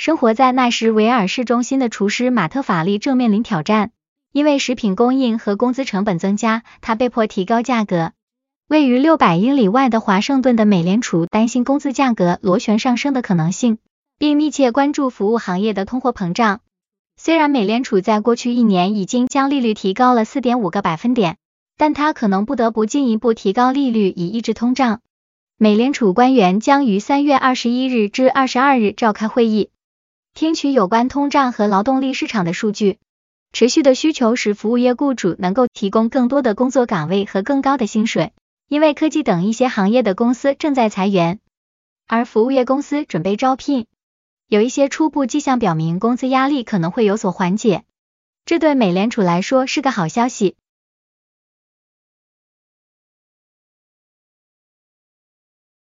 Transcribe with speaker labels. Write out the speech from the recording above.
Speaker 1: 生活在纳什维尔市中心的厨师马特法利正面临挑战，因为食品供应和工资成本增加，他被迫提高价格。位于六百英里外的华盛顿的美联储担心工资价格螺旋上升的可能性，并密切关注服务行业的通货膨胀。虽然美联储在过去一年已经将利率提高了四点五个百分点，但它可能不得不进一步提高利率以抑制通胀。美联储官员将于三月二十一日至二十二日召开会议，听取有关通胀和劳动力市场的数据。持续的需求使服务业雇主能够提供更多的工作岗位和更高的薪水，因为科技等一些行业的公司正在裁员，而服务业公司准备招聘。有一些初步迹象表明，工资压力可能会有所缓解，这对美联储来说是个好消息。